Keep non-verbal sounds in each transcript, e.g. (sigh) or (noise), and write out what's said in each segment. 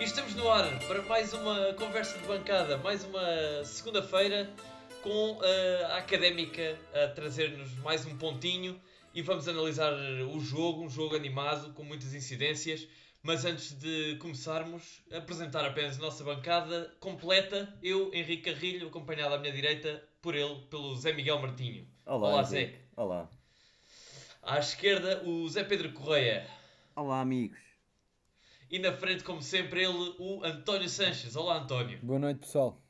E estamos no ar para mais uma conversa de bancada, mais uma segunda-feira com a académica a trazer-nos mais um pontinho e vamos analisar o jogo, um jogo animado com muitas incidências. Mas antes de começarmos, apresentar apenas a nossa bancada completa. Eu, Henrique Carrilho, acompanhado à minha direita por ele, pelo Zé Miguel Martinho. Olá, Olá Zé. Olá. À esquerda, o Zé Pedro Correia. Olá, amigos. E na frente, como sempre, ele, o António Sanches. Olá, António. Boa noite, pessoal.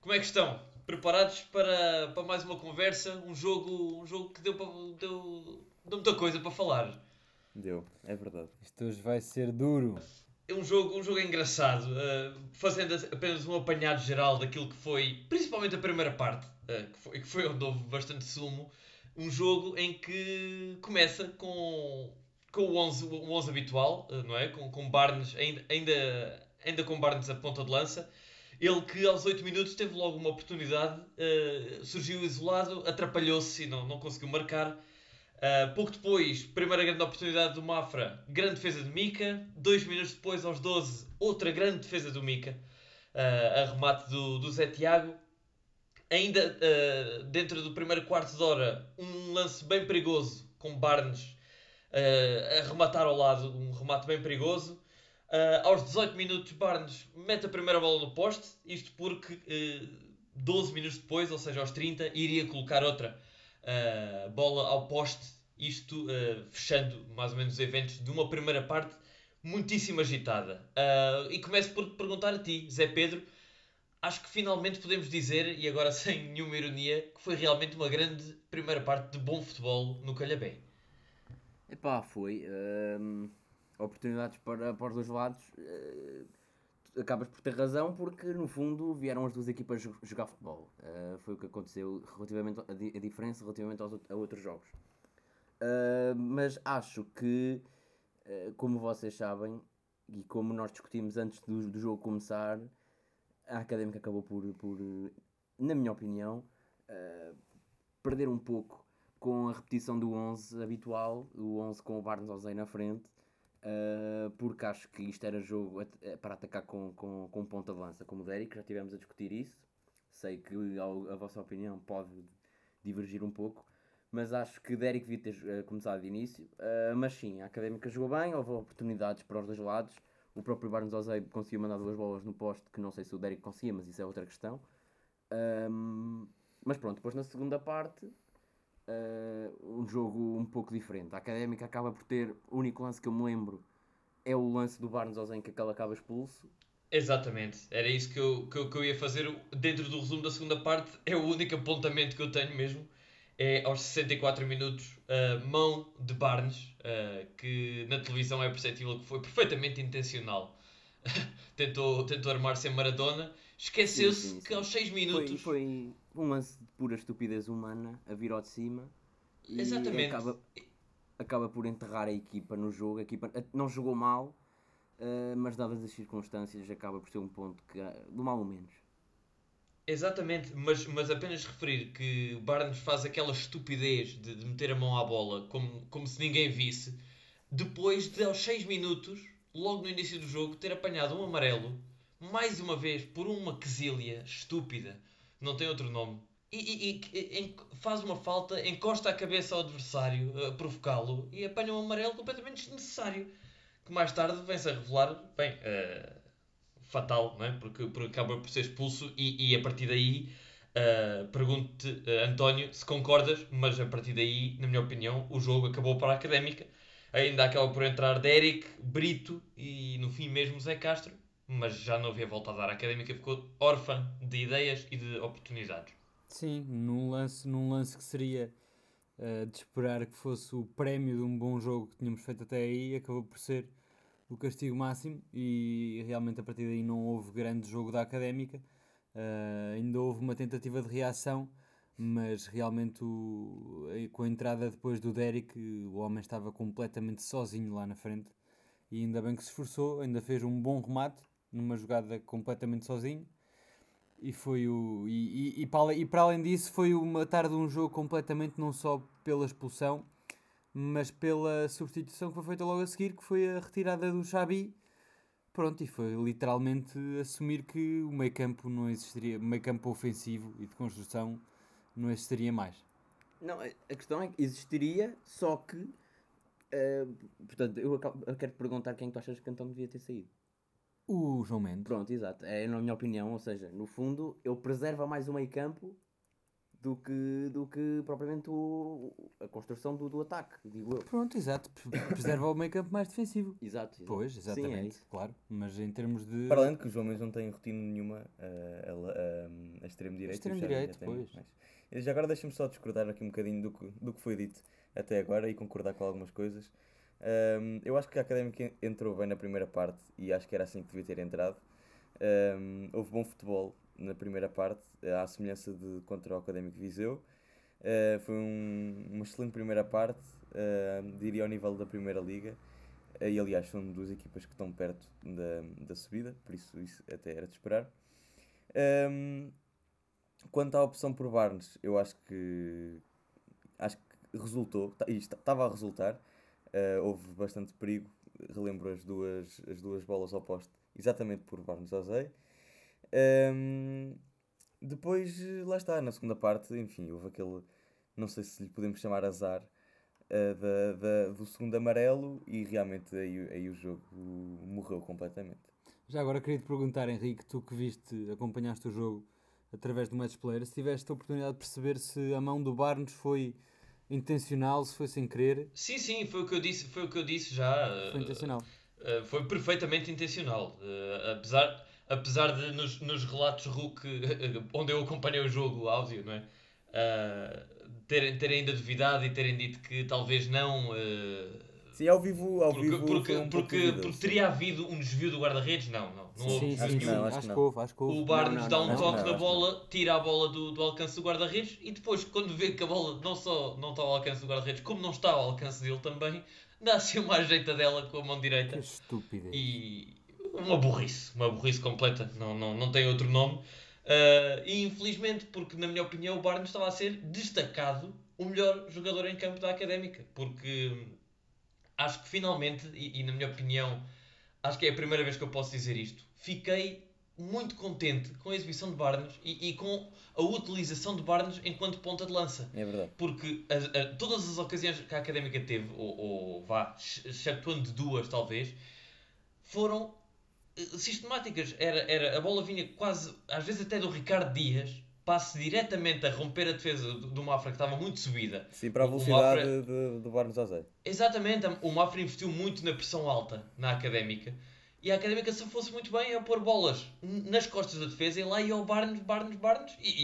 Como é que estão? Preparados para, para mais uma conversa? Um jogo, um jogo que deu, para, deu, deu muita coisa para falar. Deu, é verdade. Isto hoje vai ser duro. É um jogo, um jogo engraçado, uh, fazendo apenas um apanhado geral daquilo que foi, principalmente a primeira parte, uh, que, foi, que foi onde houve bastante sumo. Um jogo em que começa com com o 11, o 11 habitual, eh, não é? Com, com Barnes, ainda, ainda, ainda com Barnes a ponta de lança. Ele que aos 8 minutos teve logo uma oportunidade, uh, surgiu isolado, atrapalhou-se e não, não conseguiu marcar. Uh, pouco depois, primeira grande oportunidade do Mafra, grande defesa de Mica. Dois minutos depois, aos 12, outra grande defesa do Mica, uh, a remate do, do Zé Tiago. Ainda uh, dentro do primeiro quarto de hora, um lance bem perigoso com Barnes a rematar ao lado, um remate bem perigoso. Uh, aos 18 minutos, Barnes mete a primeira bola no poste, isto porque uh, eh, 12 minutos depois, ou seja, aos 30, iria colocar outra uh, bola ao poste, isto fechando mais ou menos os eventos de uma primeira parte muitíssimo agitada. e começo por te perguntar a ti, Zé Pedro, acho que finalmente podemos dizer, e agora (laughs) sem nenhuma ironia, que foi realmente uma grande primeira parte de bom futebol no Calhabé. Epá, foi. Uh, oportunidades para, para os dois lados. Uh, acabas por ter razão porque no fundo vieram as duas equipas jogar futebol. Uh, foi o que aconteceu relativamente a, a diferença relativamente aos, a outros jogos. Uh, mas acho que, como vocês sabem, e como nós discutimos antes do, do jogo começar, a Académica acabou por, por na minha opinião, perder um pouco com a repetição do 11 habitual, o 11 com o Barnes Ozei na frente, uh, porque acho que isto era jogo eh, para atacar com, com, com ponta de lança, como o Derek, já tivemos a discutir isso. Sei que a, a vossa opinião pode divergir um pouco, mas acho que Derek devia ter uh, começado de início. Uh, mas sim, a Académica jogou bem, houve oportunidades para os dois lados. O próprio Barnes Ozei conseguiu mandar duas bolas no poste, que não sei se o Derek conseguia, mas isso é outra questão. Um, mas pronto, depois na segunda parte uh, um jogo um pouco diferente. A Académica acaba por ter, o único lance que eu me lembro é o lance do Barnes Ozen que aquele acaba expulso. Exatamente, era isso que eu, que eu, que, eu, ia fazer dentro do resumo da segunda parte. É o único apontamento que eu tenho mesmo. É aos 64 minutos, uh, mão de Barnes, uh, que na televisão é perceptível que foi perfeitamente intencional. (laughs) tentou, tentou armar-se em Maradona, esqueceu-se que aos 6 minutos. Foi, foi um lance de pura estupidez humana a vir ao de cima e Exatamente. Acaba, acaba por enterrar a equipa no jogo. A equipa não jogou mal, uh, mas dadas as circunstâncias, acaba por ser um ponto que, uh, do mal ou menos. Exatamente, mas, mas apenas referir que o Barnes faz aquela estupidez de, de, meter a mão à bola como, como se ninguém visse, depois de aos 6 minutos, logo no início do jogo, ter apanhado um amarelo, mais uma vez por uma quesilha estúpida não tem outro nome. E, e, e, faz uma falta, encosta a cabeça ao adversário a provocá-lo e apanha um amarelo completamente desnecessário. Que mais tarde vem-se a revelar, bem, uh, fatal, não é? porque, porque acaba por ser expulso e, e a partir daí uh, pergunto-te, uh, António, se concordas, mas a partir daí, na minha opinião, o jogo acabou para a académica. Ainda acaba por entrar Derek, Brito e no fim mesmo Zé Castro mas já não havia volta a dar. A académica ficou órfã de ideias e de oportunidades. Sim, num lance, num lance que seria uh, de esperar que fosse o prémio de um bom jogo que tínhamos feito até aí, acabou por ser o castigo máximo e realmente a partir daí não houve grande jogo da académica. Uh, ainda houve uma tentativa de reação, mas realmente o, com a entrada depois do Derek, o homem estava completamente sozinho lá na frente. E ainda bem que se esforçou, ainda fez um bom remate, numa jogada completamente sozinho. E foi o. E, e, e, para, e para além disso, foi uma tarde um jogo completamente não só pela expulsão, mas pela substituição que foi feita logo a seguir, que foi a retirada do Xabi Pronto, e foi literalmente assumir que o meio campo não existiria, o meio campo ofensivo e de construção não existiria mais. Não, a questão é que existiria, só que. eh, portanto, eu, acabo- eu quero perguntar quem tu achas que então devia ter saído. O João Mendes. Pronto, exato. É na minha opinião, ou seja, no fundo, ele preserva mais o meio campo do que, do que propriamente o, a construção do, do ataque, digo eu. Pronto, exato. pre- Preserva o meio campo mais defensivo. (coughs) Exato. exato. Pois, Sim, é exatamente, claro. Mas em termos de. Para além de que o João Mendes não tem rotina nenhuma a, a, a extremo direito. Extremo o Xavi direito, já tem pois. mais. E Já agora deixa-me só discordar aqui um bocadinho do que, do que foi dito até agora e concordar com algumas coisas. Ahm, eu acho que a Académica en- entrou bem na primeira parte e acho que era assim que devia ter entrado. Ahm, houve bom futebol na primeira parte, à semelhança de contra o Académico Viseu. Ah, foi um- uma excelente primeira parte, ah, diria ao nível da Primeira Liga. Ah, E aliás, são duas equipas que estão perto da, da subida, por isso isso até era de esperar. Ahm, quanto à opção por Barnes, eu acho que acho que resultou, e estava a resultar. Ah, houve bastante perigo, relembro as duas, as duas bolas ao poste, exatamente por Barnes Ozei. Ahm, depois, eh, lá está, na segunda parte, enfim, houve aquele, não sei se lhe podemos chamar azar, eh, da, da- do segundo amarelo e realmente aí, aí o jogo morreu completamente. Já agora queria te perguntar, Henrique, tu que viste, acompanhaste o jogo através do Match Player, se tiveste a oportunidade de perceber se a mão do Barnes foi intencional, se foi sem querer. Sim, sim, foi o que eu disse, foi o que eu disse já. Foi eh, intencional. Uh, foi perfeitamente intencional. Uh, apesar, apesar de nos, nos relatos RUC, onde eu acompanhei o jogo, áudio, não é? Terem, terem ainda duvidado e terem dito que talvez não. Uh, Sim, ao vivo, ao porque, vivo porque, um porque, porque teria havido um desvio do guarda-redes? Não, não. Não houve sim, desvio acho Acho que houve, acho que houve. O Barnes não, dá não, um não, toque não, da bola, tira a bola do, do alcance do guarda-redes e depois, quando vê que a bola não só não está ao alcance do guarda-redes, como não está ao alcance dele também, dá assim uma ajeitadela com a mão direita. Que estupidez. e uma burrice, uma burrice completa, não, não, não tem outro nome. Ah, e infelizmente, porque na minha opinião o Barnes estava a ser destacado o melhor jogador em campo da Académica, porque acho que finalmente, e, e na minha opinião, acho que é a primeira vez que eu posso dizer isto, fiquei muito contente com a exibição de Barnes e, e com a utilização de Barnes enquanto ponta de lança. É verdade. Porque as- a- todas as ocasiões que a Académica teve, ou, ou vá, ex- excetuando duas talvez, foram eh, sistemáticas. Era, era, a bola vinha quase, às vezes até do Ricardo Dias, passe diretamente a romper a defesa do, Mafra que estava muito subida. Sim, para a velocidade Mafra- de- do Barnes Ozei. Exatamente, o Mafra investiu muito na pressão alta na Académica. E a Académica se fosse muito bem a pôr bolas nas costas da defesa e lá ia o Barnes, Barnes, Barnes e, e,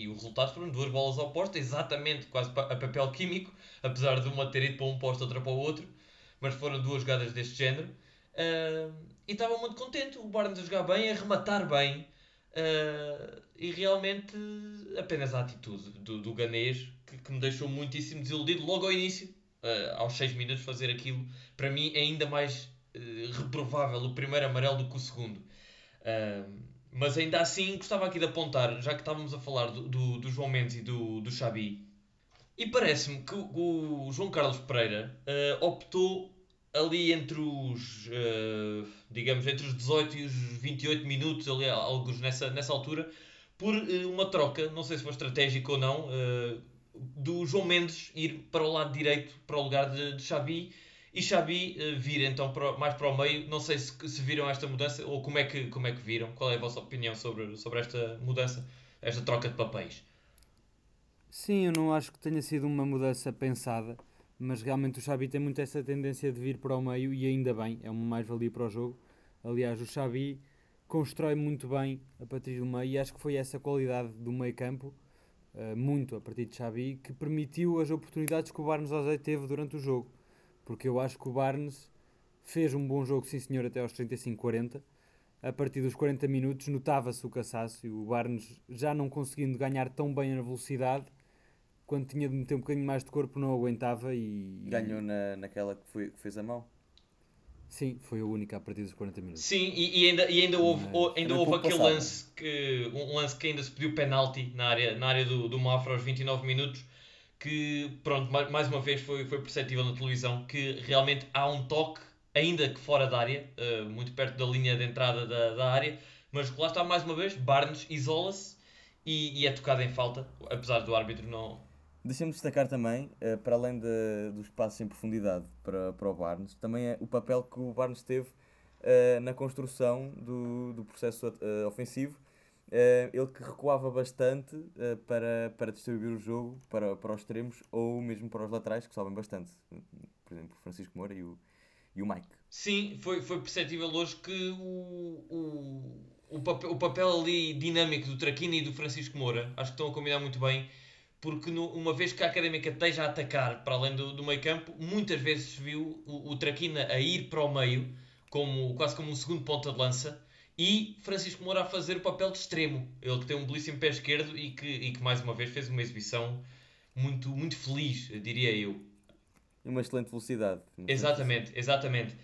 e- e o resultado foram duas bolas ao posto, exatamente quase a papel químico, apesar de uma ter ido para um posto, outra para o outro, mas foram duas jogadas deste género. Ah, e estava muito contente, o Barnes a jogar bem, a rematar bem ah, e realmente apenas a atitude do, do ganês que, que me deixou muitíssimo desiludido logo ao início, ah, aos 6 minutos, fazer aquilo para mim é ainda mais eh, reprovável o primeiro amarelo do que o segundo. Ah, mas ainda assim gostava aqui de apontar, já que estávamos a falar do, do, do João Mendes e do, do Xabi, e parece-me que o, o João Carlos Pereira eh, optou ali entre os, digamos, entre os 18 e os 28 minutos, ali, alguns nessa, nessa altura, por eh, uma troca, não sei se foi estratégico ou não, eh, do João Mendes ir para o lado direito, para o lugar de, de Xabi, e Xabi eh, vir então para, mais para o meio. Não sei se, se viram esta mudança ou como é, que, como é que viram. Qual é a vossa opinião sobre, sobre esta mudança, esta troca de papéis? Sim, eu não acho que tenha sido uma mudança pensada, mas realmente o Xabi tem muito essa tendência de vir para o meio e ainda bem, é uma mais-valia para o jogo. Aliás, o Xabi constrói muito bem a partir do meio e acho que foi essa qualidade do meio-campo, eh, muito a partir de Xabi, que permitiu as oportunidades que o Barnes Ozei teve durante o jogo. Porque eu acho que o Barnes fez um bom jogo, sim senhor, até aos 35-40. A partir dos 40 minutos notava-se o cansaço e o Barnes já não conseguindo ganhar tão bem na velocidade, quando tinha de meter um bocadinho mais de corpo não aguentava e... Ganhou na, naquela que, foi, que fez a mão. Sim, foi a única a partir dos 40 minutos. Sim, e, e ainda, e ainda houve, Mas ainda houve aquele passado. lance que, um lance que ainda se pediu penalti na área, na área do, do Mafra aos 29 minutos, que pronto, ma- mais uma vez foi, foi perceptível na televisão que realmente há um toque ainda que fora da área, eh, muito perto da linha de entrada da, da área, mas lá está mais uma vez, Barnes isola-se e, e é tocado em falta, apesar do árbitro não, Deixa-me destacar também, eh, para além de- do espaço em profundidade para, para o Barnes, também é o papel que o Barnes teve eh, na construção do, do processo eh, ofensivo. Ele que recuava bastante para, para distribuir o jogo para, para os extremos ou mesmo para os laterais, que sobem bastante. Por exemplo, Francisco Moura e o, e o Mike. Sim, foi, foi perceptível hoje que o, o, o, papel, o papel ali dinâmico do Traquina e do Francisco Moura, acho que estão a combinar muito bem, porque no- uma vez que a Académica esteja a atacar para além do, do meio campo, muitas vezes viu o, o Traquina a ir para o meio, como, quase como um segundo ponta de lança, e Francisco Moura a fazer o papel de extremo, ele que tem um belíssimo pé esquerdo e que, e que mais uma vez fez uma exibição muito, muito feliz, diria eu. E uma excelente velocidade. Exatamente, exatamente.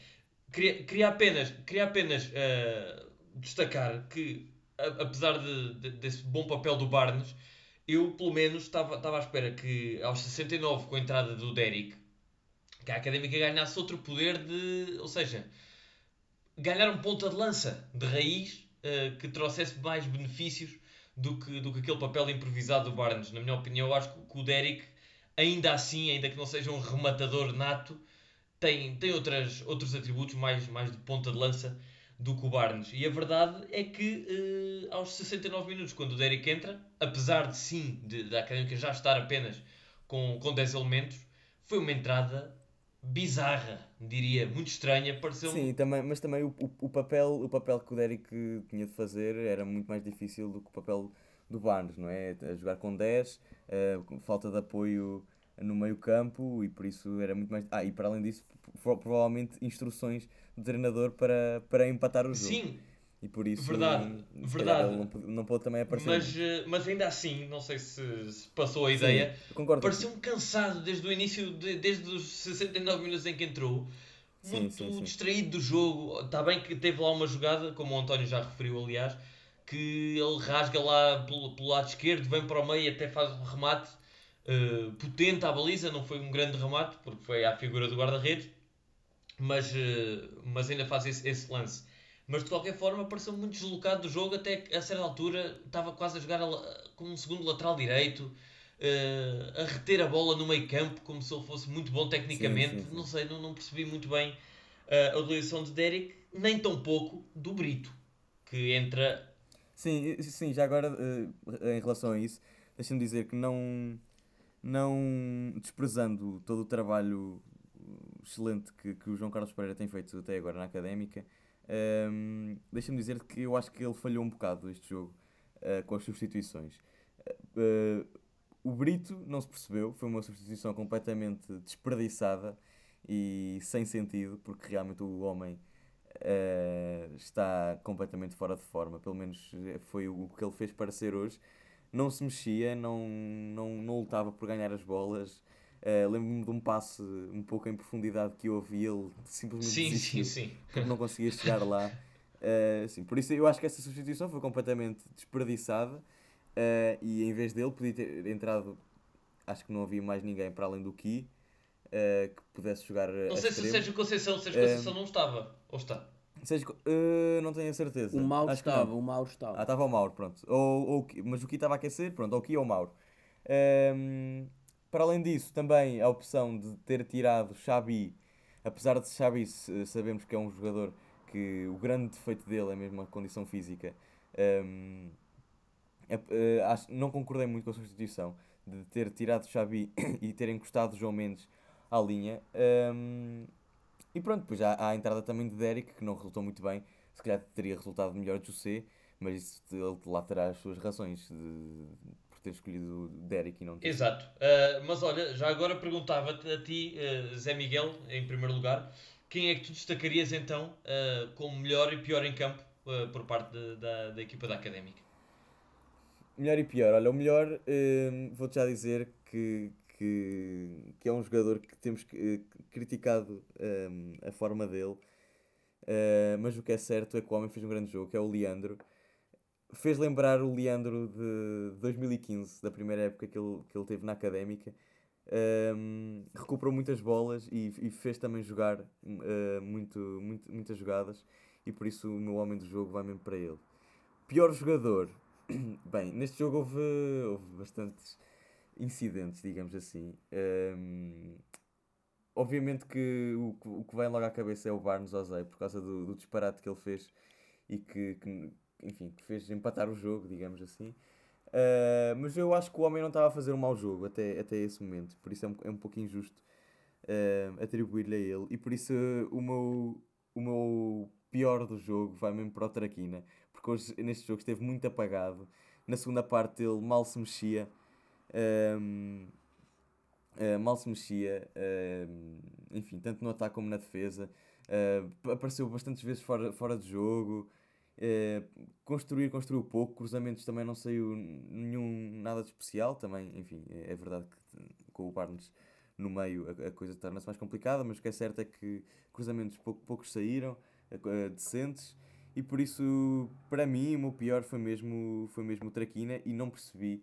Queria, queria apenas, queria apenas eh, destacar que, a- apesar de, de- desse bom papel do Barnes, eu pelo menos estava, à espera que aos 69, com a entrada do Derrick, que a Académica ganhasse outro poder de. Ou seja, ganhar um ponta de lança de raiz eh, que trouxesse mais benefícios do que, do que aquele papel improvisado do Barnes. Na minha opinião, eu acho que o Derrick, ainda assim, ainda que não seja um rematador nato, tem, tem outras, outros atributos mais, mais de ponta de lança do que o Barnes. E a verdade é que eh, aos 69 minutos, quando o Derrick entra, apesar de sim, de, da Académica já estar apenas com, com 10 elementos, foi uma entrada bizarra, diria, muito estranha, pareceu Sim, também, mas também o, o, o papel, o papel que o Derrick tinha de fazer era muito mais difícil do que o papel do Barnes, não é? A jogar com 10, eh, com falta de apoio no meio campo e por isso era muito mais... Ah, e para além disso, pro- provavelmente instruções do treinador para, para empatar o jogo. Sim, E por isso... Verdade, verdade. Não, não pôde também aparecer. mas, eh, mas ainda assim, não sei se, se passou a ideia, Sim, concordo. pareceu-me cansado desde o início, de- desde os 69 minutos em que entrou. Sim, Muito sim, sim. distraído do jogo. Está bem que teve lá uma jogada, como o António já referiu, aliás, que ele rasga lá pelo, pelo lado esquerdo, vem para o meio e até faz um remate eh, potente à baliza. Não foi um grande remate, porque foi à figura do guarda-redes, mas, eh, mas ainda faz esse, esse lance. Mas de qualquer forma, pareceu muito deslocado do jogo, até que a certa altura estava quase a jogar como um segundo lateral direito. eh, a reter a bola no meio campo como se ele fosse muito bom tecnicamente sim, sim. não sei, não, não percebi muito bem eh, a utilização de Derek, nem tão pouco do Brito, que entra. Sim, sim, já agora em relação a isso, deixa-me dizer que não, não desprezando todo o trabalho excelente que, que o João Carlos Pereira tem feito até agora na académica, ehm, deixa-me dizer que eu acho que ele falhou um bocado este jogo eh, com as substituições. Eh, o Brito não se percebeu, foi uma substituição completamente desperdiçada e sem sentido, porque realmente o homem eh, está completamente fora de forma, pelo menos foi o que ele fez parecer hoje. Não se mexia, não, não, não lutava por ganhar as bolas. Eh, Lembro-me de um passe um pouco em profundidade que houve e ele simplesmente Sim, desistiu sim, sim. porque não conseguia chegar lá. (laughs) Sim, por isso eu acho que essa substituição foi completamente desperdiçada eh, e em vez dele podia ter entrado, acho que não havia mais ninguém para além do Ki eh, que pudesse jogar a Não sei se o. Sérgio Conceição, o Sérgio Conceição não estava. Ou está? Sérgio não tenho a certeza. O Mauro Acho estava, o Mauro Ah, estava. estava o Mauro, pronto. Ou, ou, mas o Ki estava a aquecer, pronto, ou o Ki ou o Mauro. Ehm, para além disso, também a opção de ter tirado Xabi, apesar de Xabi sabemos que é um jogador que o grande defeito dele é mesmo a condição física, é- eh, não concordei muito com a substituição de ter tirado Xabi (coughs) e ter encostado João Mendes à linha. Ehm, e pronto, depois há, há a entrada também de Derek, que não resultou muito bem. Se calhar teria resultado melhor de José, mas isso ele lá terá as suas razões de, por ter escolhido Derek e não José. Exato. Uh, mas olha, já agora perguntava-te a ti, uh, Zé Miguel, em primeiro lugar, quem é que tu destacarias então uh, como melhor e pior em campo por parte de- da, da equipa da Académica? Melhor e pior. Olha, o melhor, hum, vou-te já dizer que, que, que é um jogador que temos criticado hum, a forma dele, Eh, mas o que é certo é que o homem fez um grande jogo, que é o Leandro. Fez lembrar o Leandro de 2015, da primeira época que ele, que ele teve na Académica. Um, recuperou muitas bolas e, e fez também jogar uh, muito, muito, muitas jogadas e por isso o meu homem do jogo vai mesmo para ele. Pior jogador. (coughs) Bem, neste jogo houve, houve bastantes incidentes, digamos assim. Um, obviamente que o, o que vem logo à cabeça é o Barnes Ozei, por causa do, do disparate que ele fez e que, que, enfim, que fez empatar o jogo, digamos assim. Uh, mas eu acho que o homem não estava a fazer um mau jogo até, até esse momento, por isso é um, é um pouco injusto uh, atribuir-lhe a ele. E por isso o, meu, o meu pior do jogo vai mesmo para o Traquina, porque hoje neste jogo esteve muito apagado. Na segunda parte ele mal se mexia. Uh, mal se mexia, enfim, tanto no ataque como na defesa. Apareceu bastantes vezes fora, fora de jogo. Construir, construiu pouco. Cruzamentos também não saiu nenhum nada de especial. Também, enfim, é, verdade que com o Barnes no meio a, a coisa torna-se mais complicada, mas o que é certo é que cruzamentos pouco, poucos saíram, decentes. E por isso, para mim, o pior foi mesmo, foi mesmo o Traquina e não percebi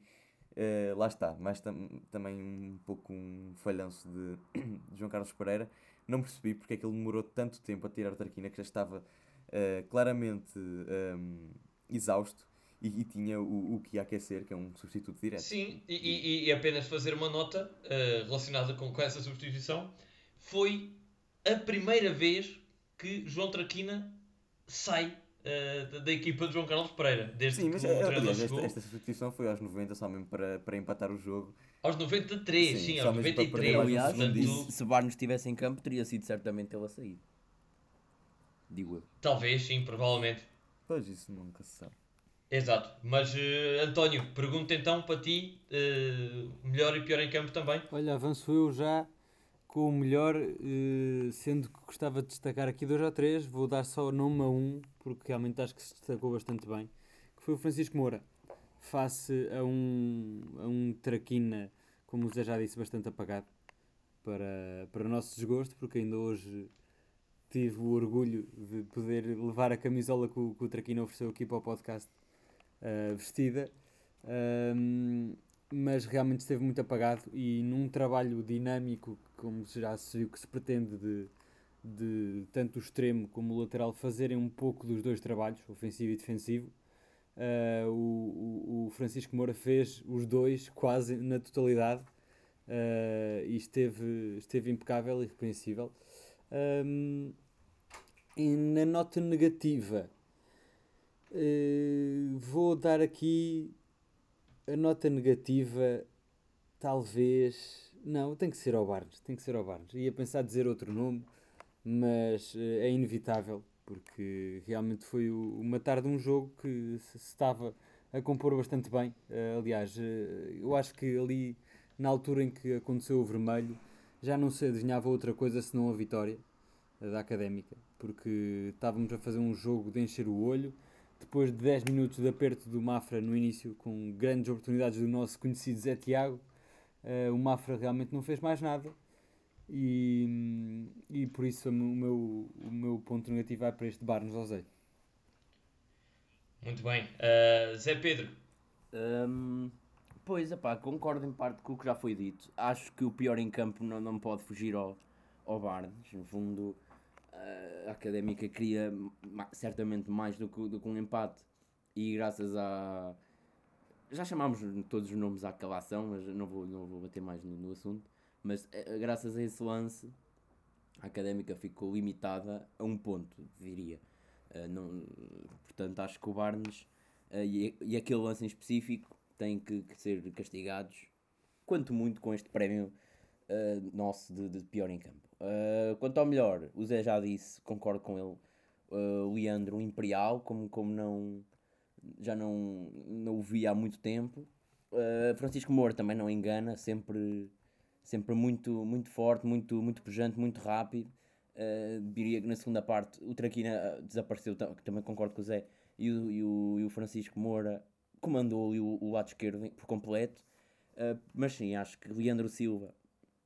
Uh, lá está, mas tam também um pouco um falhanço de, (coughs) de, João Carlos Pereira. Não percebi porque é que ele demorou tanto tempo a tirar a Tarquina, que já estava uh, claramente um, ehm, exausto e, e, tinha o, o que ia aquecer, que é um substituto direto. Sim, e, e, e apenas fazer uma nota uh, relacionada com, com essa substituição. Foi a primeira vez que João Traquina sai uh, da equipa de João Carlos Pereira. Desde Sim, mas que o é, aliás, esta, esta, substituição foi aos 90 só mesmo para, para empatar o jogo. Aos 93, sim, sim aos 93. Aliás, portanto... se Barnes estivesse em campo, teria sido certamente ele a sair. Digo eu. Talvez, sim, provavelmente. Pois isso nunca se sabe. Exato, mas uh, António, pergunta então para ti, uh, melhor e pior em campo também. Olha, avanço eu já com o melhor, uh, sendo que gostava de destacar aqui dois ou três, vou dar só o nome a um, porque realmente acho que se destacou bastante bem, que foi o Francisco Moura, face a um, a um Traquina, como o Zé já disse, bastante apagado, para, para o nosso desgosto, porque ainda hoje tive o orgulho de poder levar a camisola que o, que o Traquina ofereceu aqui para o podcast uh, vestida. Um, mas realmente esteve muito apagado e num trabalho dinâmico, como já se viu que se pretende de, de tanto o extremo como o lateral fazerem um pouco dos dois trabalhos, ofensivo e defensivo. Uh, o, o, Francisco Moura fez os dois quase na totalidade uh, e esteve, esteve impecável e irrepreensível. Um, e na nota negativa, uh, vou dar aqui a nota negativa, talvez. Não, tem que ser ao Barnes. Tem que ser ao Barnes. Ia pensar dizer outro nome, mas uh, é inevitável, porque realmente foi o, uma tarde um jogo que se, se estava a compor bastante bem. Uh, aliás, eu acho que ali, na altura em que aconteceu o vermelho, já não se adivinhava outra coisa senão a vitória da académica, porque estávamos a fazer um jogo de encher o olho depois de 10 minutos de aperto do Mafra no início, com grandes oportunidades do nosso conhecido Zé Tiago, uh, o Mafra realmente não fez mais nada. E, e por isso o meu, o meu ponto negativo vai para este bar nos Osei. Muito bem. Uh, Zé Pedro. Um, pois, epá, concordo em parte com o que já foi dito. Acho que o pior em campo não, não pode fugir ao, ao Barnes. No fundo, a Académica queria certamente mais do que, do que um empate e graças a... Já chamámos todos os nomes àquela ação, mas não vou, não vou bater mais no, no assunto. Mas é, graças a esse lance, a Académica ficou limitada a um ponto, diria. Uh, não, portanto, acho que o Barnes uh, e, e aquele lance em específico têm que, que ser castigados, quanto muito com este prémio uh, nosso de, de, pior em campo. Uh, quanto ao melhor, o Zé já disse, concordo com ele, uh, Leandro, imperial, como, como não, já não, não o vi há muito tempo. Francisco Moura também não engana, sempre, sempre muito, muito forte, muito, muito pujante, muito rápido. diria que na segunda parte o Traquina desapareceu, também concordo com o Zé, e o, e o, e o Francisco Moura comandou ali o, o lado esquerdo por completo. Uh, mas sim, acho que Leandro Silva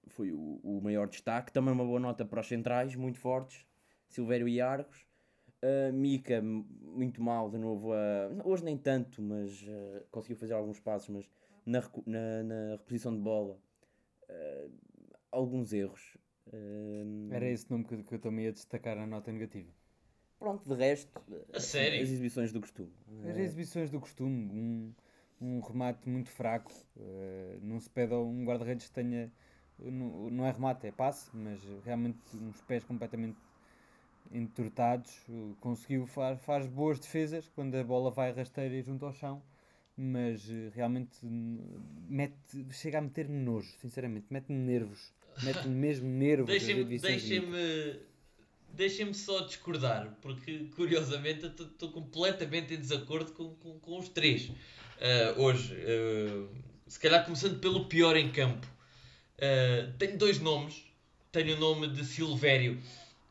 foi o, o maior destaque. Também uma boa nota para os centrais, muito fortes, Silvério e Argos. Uh, Mica, muito mal de novo. Uh, hoje nem tanto, mas uh, conseguiu fazer alguns passos. Mas na, na, na reposição de bola alguns erros. Era esse nome que, que eu também ia destacar na nota negativa. Pronto, de resto, A sério? as exibições do costume. As exibições do costume, um, um remate muito fraco. eh, não se pede a um guarda-redes que tenha. Não, não é remate, é passe, mas realmente uns pés completamente entortados. Conseguiu, faz, faz boas defesas quando a bola vai rasteira e junto ao chão, mas eh, realmente mete, chega a meter-me nojo, sinceramente, mete-me nervos. Mete-me mesmo nervos. as Deixem-me só discordar, porque curiosamente estou completamente em desacordo com, com, com os três ah, hoje. Ah, se calhar começando pelo pior em campo. Ah, tenho dois nomes. Tenho o nome de Silvério,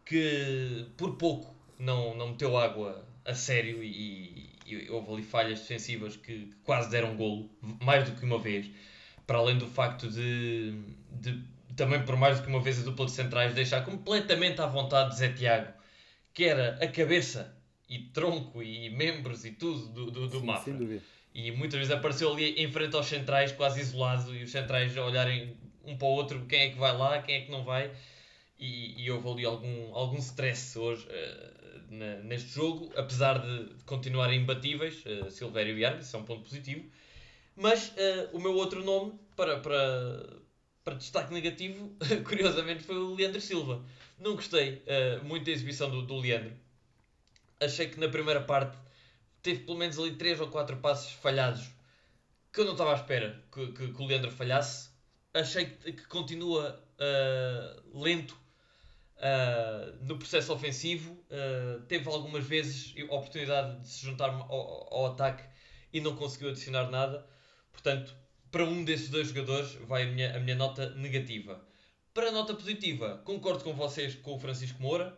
que por pouco não, não meteu água a sério e, e houve ali falhas defensivas que, que quase deram golo, mais do que uma vez. Para além do facto de, de também por mais do que uma vez a dupla de centrais deixar completamente à vontade de Zé Tiago, que era a cabeça e tronco e membros e tudo do, do, do Sim, Mafra. sem dúvida. E muitas vezes apareceu ali em frente aos centrais, quase isolado, e os centrais a olharem um para o outro quem é que vai lá, quem é que não vai. E, e houve ali algum, algum stress hoje eh, na- neste jogo, apesar de continuarem imbatíveis, uh, Silvério e Arbe, isso é um ponto positivo. Mas eh, o meu outro nome, para, para, para destaque negativo, (laughs) curiosamente, foi o Leandro Silva. Não gostei eh, muito da exibição do, do Leandro. Achei que na primeira parte teve pelo menos ali 3 ou 4 passos falhados que eu não estava à espera que, que- que o Leandro falhasse. Achei que, que continua ah, lento ah, no processo ofensivo. Ah, teve algumas vezes a oportunidade de se juntar ao, ao ataque e não conseguiu adicionar nada. Portanto, para um desses dois jogadores vai a minha, a minha nota negativa. Para a nota positiva, concordo com vocês com o Francisco Moura.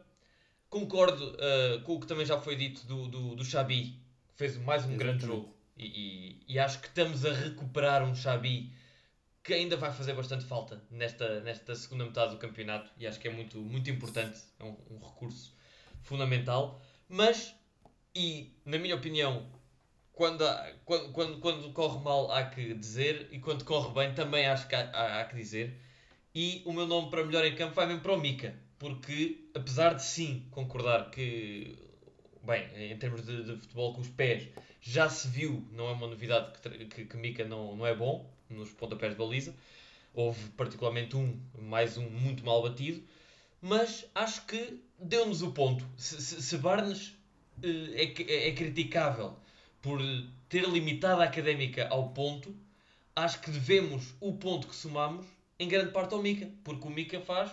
Concordo ah, com o que também já foi dito do, do, do Xabi, que fez mais um grande Exatamente. jogo. E, e- e acho que estamos a recuperar um Xabi que ainda vai fazer bastante falta nesta, nesta segunda metade do campeonato. E acho que é muito, muito importante, é um, um recurso fundamental. Mas, e na minha opinião, quando, quando, quando, quando corre mal há que dizer, e quando corre bem também acho que há, há, há que dizer. E o meu nome para melhor em campo vai mesmo para o Mika, porque apesar de sim concordar que, bem, em termos de, de futebol com os pés, já se viu, não é uma novidade que, que, que Mika não, não é bom nos pontapés de baliza. Houve particularmente um, mais um muito mal batido, mas acho que deu-nos o ponto. Se, se, se Barnes eh, é, é, é criticável por ter limitado a académica ao ponto, acho que devemos o ponto que somamos em grande parte ao Mika, porque o Mika faz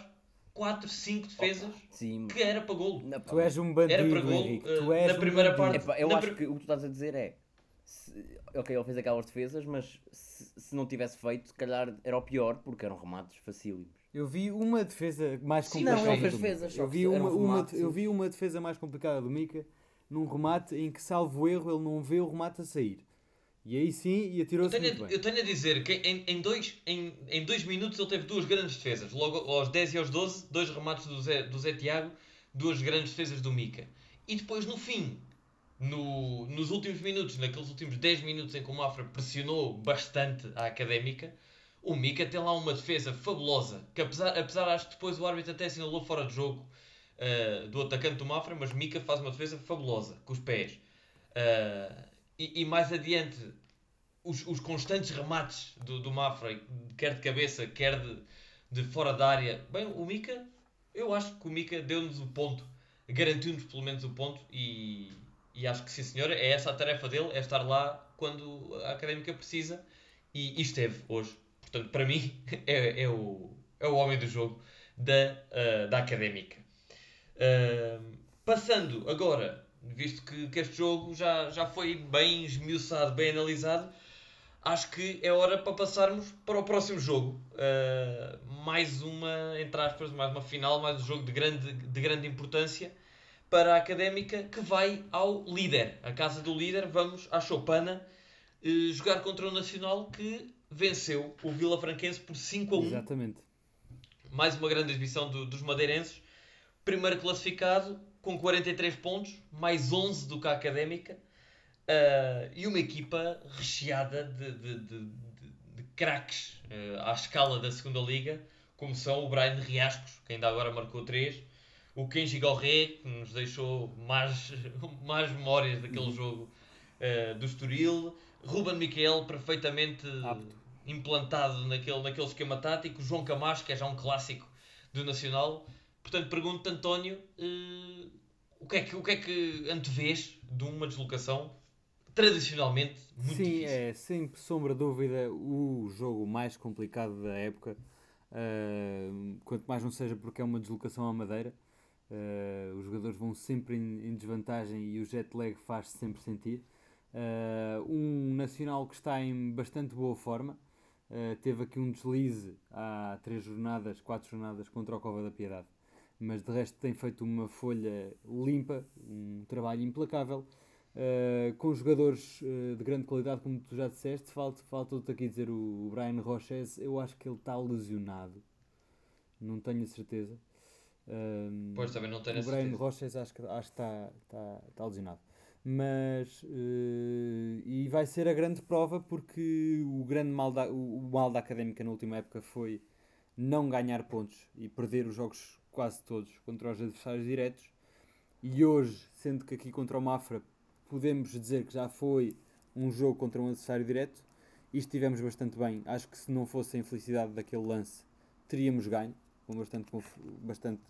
4, 5 defesas Sim, que era para golo. na- Tu és um Era bandido, para golo, Henrique. Tu és na um primeira bandido. parte. Epá, eu Na acho pr- que o que tu estás a dizer é. se- ok, ele fez aquelas defesas, mas se, se não tivesse feito, se calhar era o pior, porque eram remates facílimos. Eu vi uma defesa mais Sim, complicada. não, ele fez defesas, Eu vi, era um uma, uma- eu sim. vi uma defesa mais complicada do Mika num remate em que, salvo erro, ele não vê o remate a sair. E aí sim, e Eu atirou-se tenho, muito a, bem. eu tenho a dizer que em, em, dois, em, em dois minutos ele teve duas grandes defesas. Logo aos 10 e aos 12, dois remates do Zé, do Zé Tiago, duas grandes defesas do Mika. E depois no fim, no, nos últimos minutos, naqueles últimos 10 minutos em que o Mafra pressionou bastante a académica, o Mika tem lá uma defesa fabulosa. Que apesar, apesar acho que depois o árbitro até assinalou fora de jogo eh, do atacante do Mafra, mas Mika faz uma defesa fabulosa com os pés. Eh, e, e mais adiante, os, os constantes remates do, do Mafra, quer de cabeça, quer de, de fora da área. Bem, o Mika, eu acho que o Mika deu-nos o ponto, garantiu-nos pelo menos o ponto e, e acho que sim senhora, é essa a tarefa dele, é estar lá quando a académica precisa e, e esteve hoje. Portanto, para mim, (laughs) é, é, o, é o homem do jogo da, ah, da académica. Passando agora, visto que, que este jogo já, já foi bem esmiuçado, bem analisado, acho que é hora para passarmos para o próximo jogo. Ah, mais uma, entre aspas, mais uma final, mais um jogo de grande, de grande importância para a Académica que vai ao líder. A casa do líder, vamos à Chopana eh, jogar contra o Nacional que venceu o Vila Franquense por 5 a 1 Exatamente. mais uma grande exibição do- dos madeirenses. Primeiro classificado com 43 pontos, mais 11 do que a Académica. Ah, e uma equipa recheada de, de- de- de- de craques uh, à escala da segunda liga, como são o Brian Riascos, que ainda agora marcou 3, o Kenji Gorré, que nos deixou mais, (laughs) mais memórias daquele uhum. jogo uh, do Estoril, Ruben Miquel, perfeitamente Apto. implantado naquele, naquele esquema tático, João Camacho, que é já um clássico do Nacional. Portanto, pergunto-te, António, uh, o, que é que, o que é que antevês de uma deslocação tradicionalmente muito Sim, difícil? é sem sombra de dúvida o jogo mais complicado da época. Uh, quanto mais não seja porque é uma deslocação à Madeira. Uh, os jogadores vão sempre em, em, desvantagem e o jet lag faz-se sempre sentir. Uh, um Nacional que está em bastante boa forma. Uh, teve aqui um deslize há três jornadas, quatro jornadas contra o Cova da Piedade. Mas de resto tem feito uma folha limpa, um trabalho implacável. Uh, com jogadores de grande qualidade, como tu já disseste, falta, falta-te aqui dizer o, Brian Roches, eu acho que ele está lesionado, não tenho a certeza. pois também não tenho a certeza. O Brian Roches acho que, acho que está, está, está lesionado mas uh, e vai ser a grande prova porque o grande mal da, o, o mal da académica na última época foi não ganhar pontos e perder os jogos quase todos contra os adversários diretos e hoje, sendo que aqui contra o Mafra podemos dizer que já foi um jogo contra um adversário direto e estivemos bastante bem. Acho que se não fosse a infelicidade daquele lance teríamos ganho bastante, bastante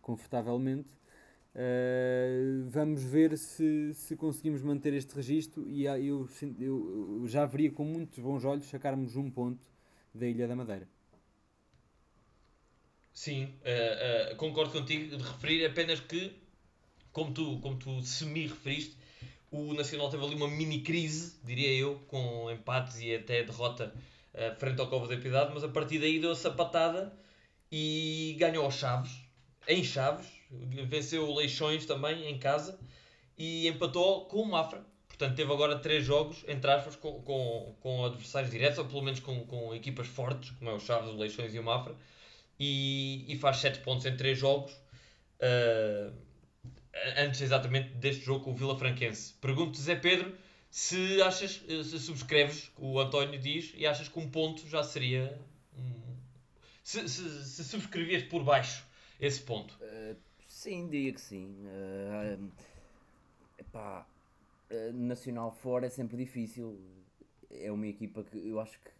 confortavelmente Uh, vamos ver se, se conseguimos manter este registro e eu, eu, já veria com muitos bons olhos sacarmos um ponto da Ilha da Madeira. Sim, uh, uh, concordo contigo de referir apenas que, como tu, como tu semi referiste, o Nacional teve ali uma mini crise, diria eu, com empates e até derrota frente ao Covo da Piedade, mas a partir daí deu a sapatada e ganhou aos Chaves, em Chaves, venceu o Leixões também em casa e empatou com o Mafra. Portanto, teve agora três jogos, entre aspas, com, com, com adversários diretos, ou pelo menos com, com equipas fortes, como é o Chaves, o Leixões e o Mafra, e, e faz 7 pontos em 3 jogos, uh, antes exatamente deste jogo com o Vila Franquense. Pergunto-te, Zé Pedro, se achas, se subscreves o António diz e achas que um ponto já seria. Se, se, se subscrevias por baixo esse ponto. Uh Sim, diria que sim. Uh, epá, uh, nacional fora é sempre difícil. É uma equipa que eu acho que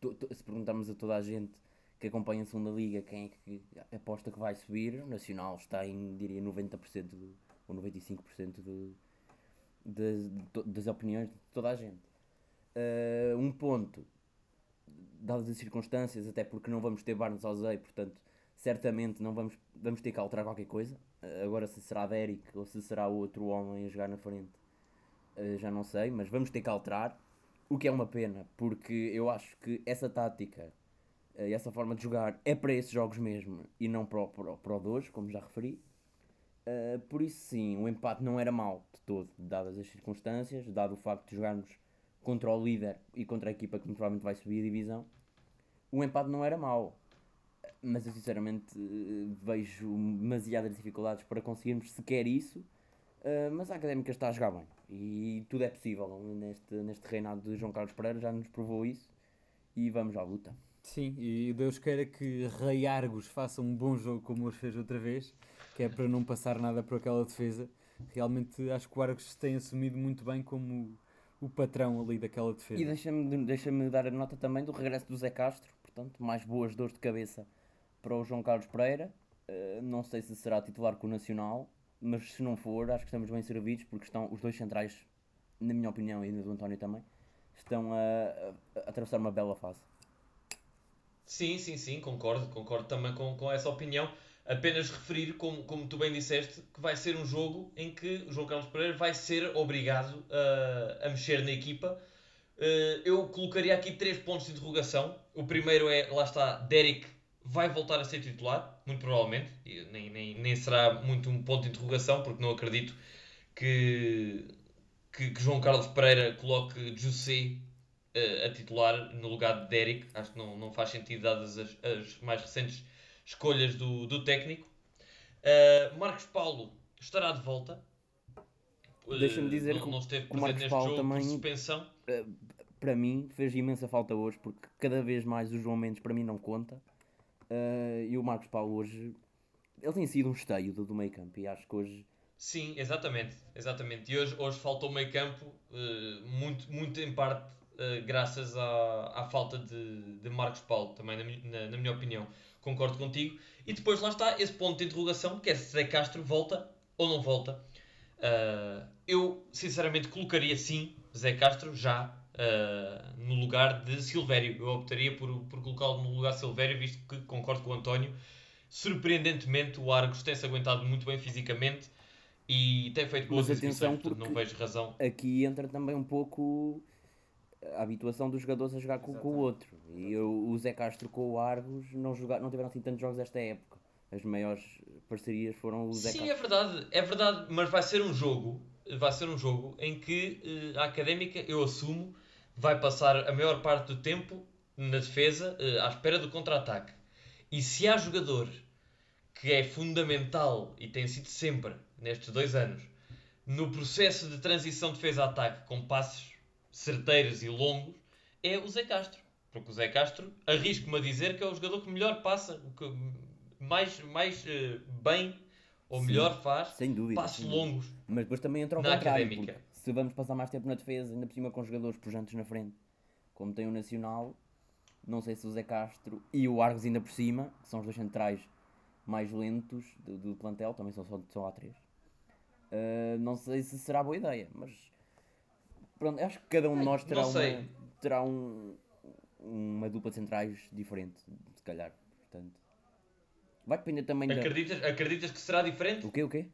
to, to, se perguntarmos a toda a gente que acompanha a segunda liga quem é que aposta que vai subir, o Nacional está em diria 90% ou 95% de, de, de, das opiniões de toda a gente. Uh, um ponto, dadas as circunstâncias, até porque não vamos ter Barnes Ozei, portanto certamente não vamos, vamos ter que alterar qualquer coisa. Uh, agora se será Derek ou se será outro homem a jogar na frente, uh, já não sei, mas vamos ter que alterar. O que é uma pena, porque eu acho que essa tática e essa forma de jogar é para esses jogos mesmo e não para o, para, para o de hoje, como já referi. por isso sim, o empate não era mau de todo, dadas as circunstâncias, dado o facto de jogarmos contra o líder e contra a equipa que provavelmente vai subir a divisão. O empate não era mau mas eu sinceramente eh, vejo demasiadas dificuldades para conseguirmos sequer isso. Uh, mas a académica está a jogar bem e tudo é possível neste, neste reinado de João Carlos Pereira, já nos provou isso e vamos à luta. Sim, e Deus queira que Rei Argos faça um bom jogo como hoje fez outra vez, que é para não passar nada por aquela defesa. Realmente acho que o Argos se tem assumido muito bem como o patrão ali daquela defesa. E deixa-me deixa dar a nota também do regresso do Zé Castro, portanto, mais boas dores de cabeça para o João Carlos Pereira. Uh, não sei se será titular com o Nacional, mas se não for, acho que estamos bem servidos porque estão os dois centrais, na minha opinião e na do António também, estão a, a, a atravessar uma bela fase. Sim, sim, sim, concordo, concordo também com, com essa opinião. Apenas referir, como, como tu bem disseste, que vai ser um jogo em que o João Carlos Pereira vai ser obrigado a, a mexer na equipa. Uh, eu colocaria aqui três pontos de interrogação. O primeiro é, lá está, Derek vai voltar a ser titular, muito provavelmente, nem, nem, nem será muito um ponto de interrogação, porque não acredito que, que, que João Carlos Pereira coloque José uh, a titular no lugar de Derek. Acho que não, não faz sentido, dadas as, as mais recentes escolhas do, do técnico. Uh, Marcos Paulo estará de volta. Deixa-me dizer uh, que não, não esteve presente neste Paulo jogo também, suspensão. para mim, fez imensa falta hoje, porque cada vez mais o João Mendes para mim não conta. Uh, e o Marcos Paulo hoje, ele tem sido um esteio do, do meio campo e acho que hoje Sim, exatamente, exatamente. E hoje, hoje faltou meio campo, uh, muito, muito em parte uh, graças à, à falta de, de Marcos Paulo, também na, na, na, minha opinião. Concordo contigo. E depois lá está esse ponto de interrogação, que é se Zé Castro volta ou não volta. Uh, eu, sinceramente, colocaria sim Zé Castro já no lugar de Silvério. Eu optaria por, por colocá-lo no lugar de Silvério, visto que concordo com o António. Surpreendentemente, o Argos tem-se aguentado muito bem fisicamente e tem feito boas Mas atenção, não vejo razão. Aqui entra também um pouco a habituação dos jogadores a jogar com, com o outro. E eu, o Zé Castro com o Argos não, jogar, não tiveram assim tantos jogos esta época. As maiores parcerias foram o Zé Sim, Castro. é verdade, é verdade, mas vai ser um jogo, vai ser um jogo em que uh, a Académica, eu assumo, vai passar a maior parte do tempo na defesa, uh, à espera do contra-ataque. E se há jogador que é fundamental e tem sido sempre nestes dois anos, no processo de transição defesa-ataque com passos certeiros e longos, é o Zé Castro. Porque o Zé Castro, arrisco-me a dizer que é o jogador que melhor passa, que mais, mais uh, bem ou Sim, melhor faz sem dúvida, passos longos. Mas depois também entra ao contrário, se vamos passar mais tempo na defesa, ainda por cima com jogadores pujantes na frente, como tem o Nacional, não sei se o Zé Castro e o Argos ainda por cima, que são os dois centrais mais lentos do, do plantel, também são só, só há três. Uh, não sei se será boa ideia, mas pronto, acho que cada um de nós terá, uma, terá um, uma dupla de centrais diferente, se calhar. Portanto, vai depender também acreditas, da... acreditas que será diferente? O quê? O quê?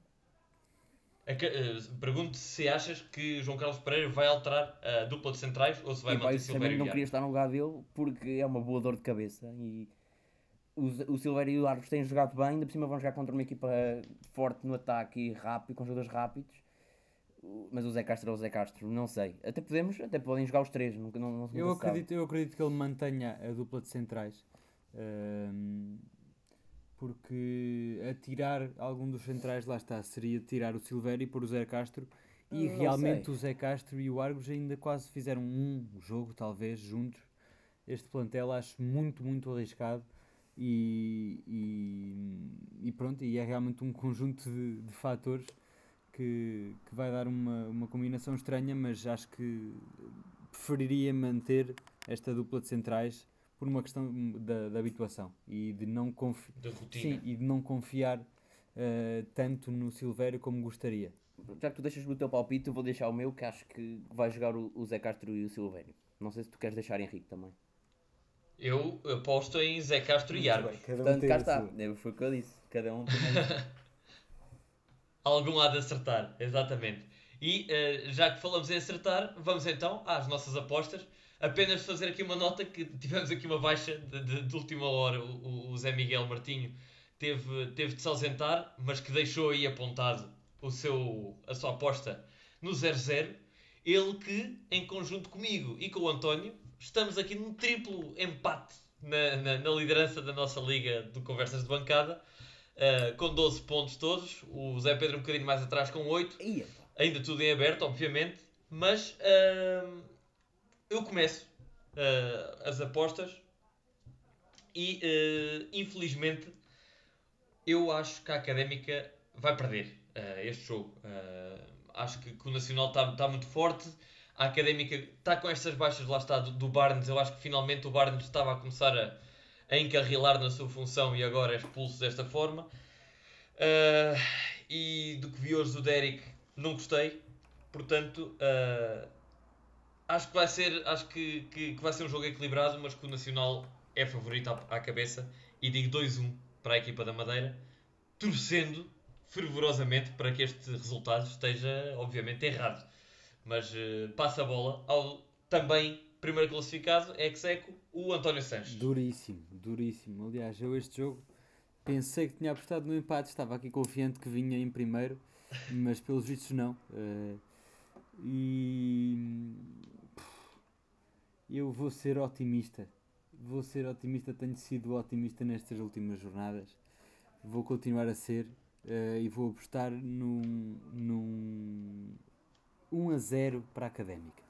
Uh, pergunto se achas que João Carlos Pereira vai alterar a dupla de centrais ou se vai e, manter Silvério também não queria estar no lugar dele porque é uma boa dor de cabeça e o, o Silveira e o Argos têm jogado bem, ainda por cima vão jogar contra uma equipa forte no ataque e rápido, com jogadores rápidos. Mas o Zé Castro é o Zé Castro, não sei. Até podemos, até podem jogar os três, não, não, não eu acredito, eu acredito que ele mantenha a dupla de centrais. Um, porque a tirar algum dos centrais, lá está, seria tirar o Silveira e pôr o Zé Castro. E não realmente sei. o Zé Castro e o Argos ainda quase fizeram um jogo, talvez, juntos. Este plantel acho muito, muito arriscado. E, e, e, pronto, e é realmente um conjunto de, de fatores que, que vai dar uma, uma combinação estranha, mas acho que preferiria manter esta dupla de centrais por uma questão da, da habituação e de não, confi Sim, e de não confiar uh, tanto no Silvério como gostaria. Já que tu deixas o teu palpite, eu vou deixar o meu, que acho que vai jogar o, o Zé Castro e o Silvério. Não sei se tu queres deixar Henrique também. Eu aposto em Zé Castro e Arcos. Um Portanto, cá está. Foi o que eu disse. Cada um tem (laughs) Algum há de acertar, exatamente. E uh, já que falamos em acertar, vamos então às nossas apostas. Apenas fazer aqui uma nota que tivemos aqui uma baixa de, de, de última hora. O, o, Zé Miguel Martinho teve, teve de se ausentar, mas que deixou aí apontado o seu, a sua aposta no 0-0. Ele que, em conjunto comigo e com o António, estamos aqui num triplo empate na, na, na liderança da nossa liga de conversas de bancada, uh, com 12 pontos todos. O Zé Pedro um bocadinho mais atrás com 8. Ainda tudo em aberto, obviamente. Mas uh, eu começo uh, as apostas e infelizmente eu acho que a Académica vai perder este jogo. acho que, que o Nacional está tá muito forte a Académica está com estas baixas, lá está, do, do Barnes. Eu acho que finalmente o Barnes estava a começar a, a encarrilar na sua função e agora é expulso desta forma. Uh, e do que vi hoje do Derek, não gostei. Portanto, uh, acho que vai ser, acho que, que, que, vai ser um jogo equilibrado, mas que o Nacional é favorito à, à cabeça. E digo 2-1 para a equipa da Madeira, torcendo fervorosamente para que este resultado esteja, obviamente, errado mas uh, passa a bola ao também primeiro classificado, ex-eco, o António Sanches. Duríssimo, duríssimo. Aliás, eu este jogo pensei que tinha apostado no empate, estava aqui confiante que vinha em primeiro, mas pelos vistos não. Uh, e eu vou ser otimista. Vou ser otimista, tenho sido otimista nestas últimas jornadas. Vou continuar a ser uh, e vou apostar num, num 1 a 0 para a Académica.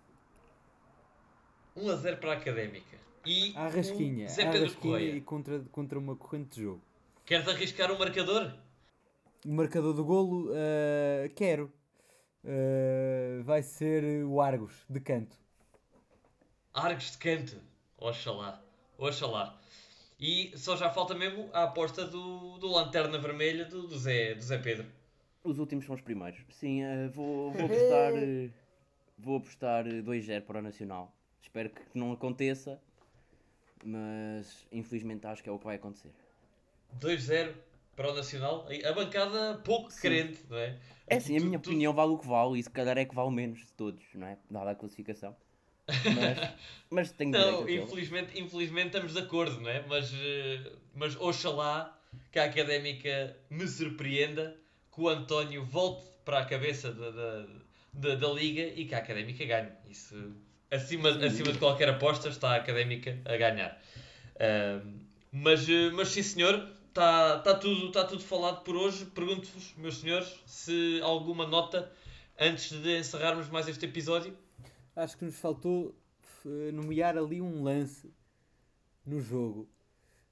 1 a 0 para a Académica. E À rasquinha, Zé Pedro rasquinha Correia. e contra, contra uma corrente de jogo. Queres arriscar o marcador? O marcador do golo, eh, quero. Eh, vai ser o Argos, de canto. Argos de canto. Oxalá. Oxalá. E só já falta mesmo a aposta do, do Lanterna Vermelha do, do, Zé, do Zé Pedro. Os últimos são os primeiros. Sim, eh, vou, vou (laughs) apostar. vou apostar eh, 2-0 para o Nacional. Espero que não aconteça, mas infelizmente acho que é o que vai acontecer. 2-0 para o Nacional. A bancada pouco Sim. crente, não é? É assim, a minha tu- opinião vale o que vale e se calhar é que vale menos de todos, não é? Dada a classificação. Mas, (laughs) mas tenho Não, infelizmente, infelizmente estamos de acordo, não é? Mas, eh, mas oxalá que a Académica me surpreenda, que o António volte para a cabeça da, da, da, da Liga e que a Académica ganhe. Isso, acima, acima de qualquer aposta, está a Académica a ganhar. Ahm, mas, eh, mas sim, senhor, está tá tudo, está tudo falado por hoje. Pergunto-vos, meus senhores, se alguma nota antes de encerrarmos mais este episódio. Acho que nos faltou eh, nomear ali um lance no jogo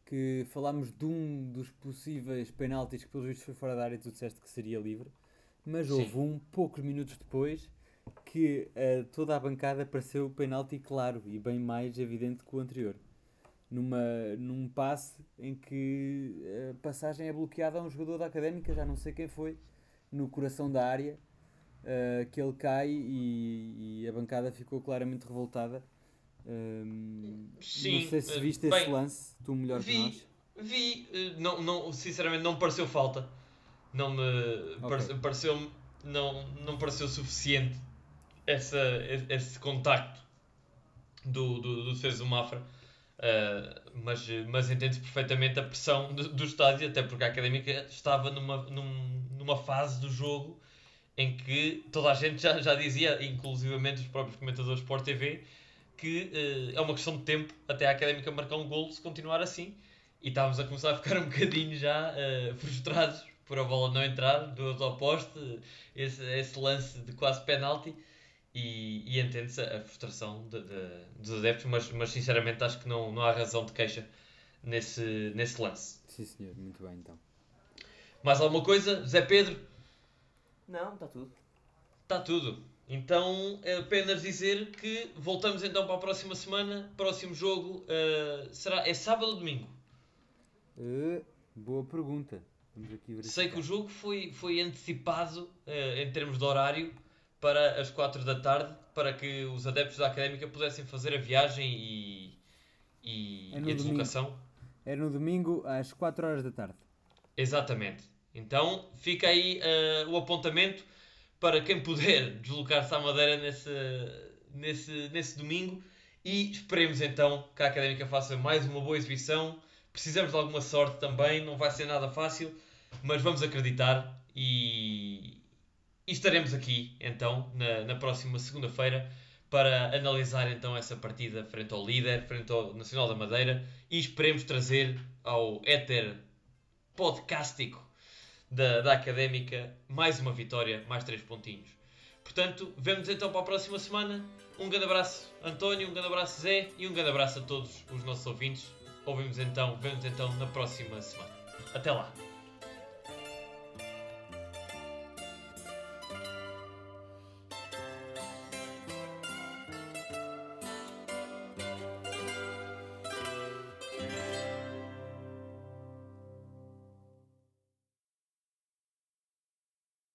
que falámos de um dos possíveis penaltis que pelos vistos foi fora da área e tu disseste que seria livre, mas Sim. houve um poucos minutos depois que eh, toda a bancada pareceu penalti claro e bem mais evidente que o anterior. Numa, num passe em que a passagem é bloqueada a um jogador da académica, já não sei quem foi, no coração da área, eh, que ele cai e, e a bancada ficou claramente revoltada. Ehm, Sim, não sei se eh, viste bem, esse lance, tu melhor que Vi, nós. vi, eh, não, não, sinceramente não me pareceu falta. Não me parece- pareceu não, não pareceu suficiente essa, esse, esse contacto do, do, do do Mafra. Eh, mas, mas entende-se perfeitamente a pressão do, do estádio, até porque a Académica estava numa, num- numa fase do jogo em que toda a gente já, já dizia, inclusivamente os próprios comentadores Sport TV, que eh, é uma questão de tempo até a Académica marcar um golo se continuar assim. E estávamos a começar a ficar um bocadinho já eh, frustrados por a bola não entrar, do ao poste, esse, esse lance de quase penalti. E, e entende-se a frustração de- de- dos adeptos, mas, mas sinceramente acho que não, não há razão de queixa nesse, nesse lance. Sim, senhor, muito bem então. Mais alguma coisa? Zé Pedro? Não, está tudo. Está tudo. Então é apenas dizer que voltamos então para a próxima semana. Próximo jogo eh, será é sábado ou domingo? Eh, boa pergunta. Vamos aqui verificar. Sei que o jogo foi, foi antecipado eh, em termos de horário para as 4 da tarde para que os adeptos da Académica pudessem fazer a viagem e, e, É e a deslocação. É no domingo às 4 horas da tarde. Exatamente. Então fica aí eh, o apontamento para quem puder (laughs) deslocar-se à Madeira nesse, nesse, nesse domingo e esperemos então que a Académica faça mais uma boa exibição. Precisamos de alguma sorte também, não vai ser nada fácil, mas vamos acreditar e, e estaremos aqui então na, na próxima segunda-feira para analisar então essa partida frente ao líder, frente ao Nacional da Madeira e esperemos trazer ao éter podcástico da, da Académica mais uma vitória, mais três pontinhos. Portanto, vemos então para a próxima semana. Um grande abraço, António, um grande abraço, Zé, e um grande abraço a todos os nossos ouvintes. Ouvimos então, vemos então na próxima semana. Até lá!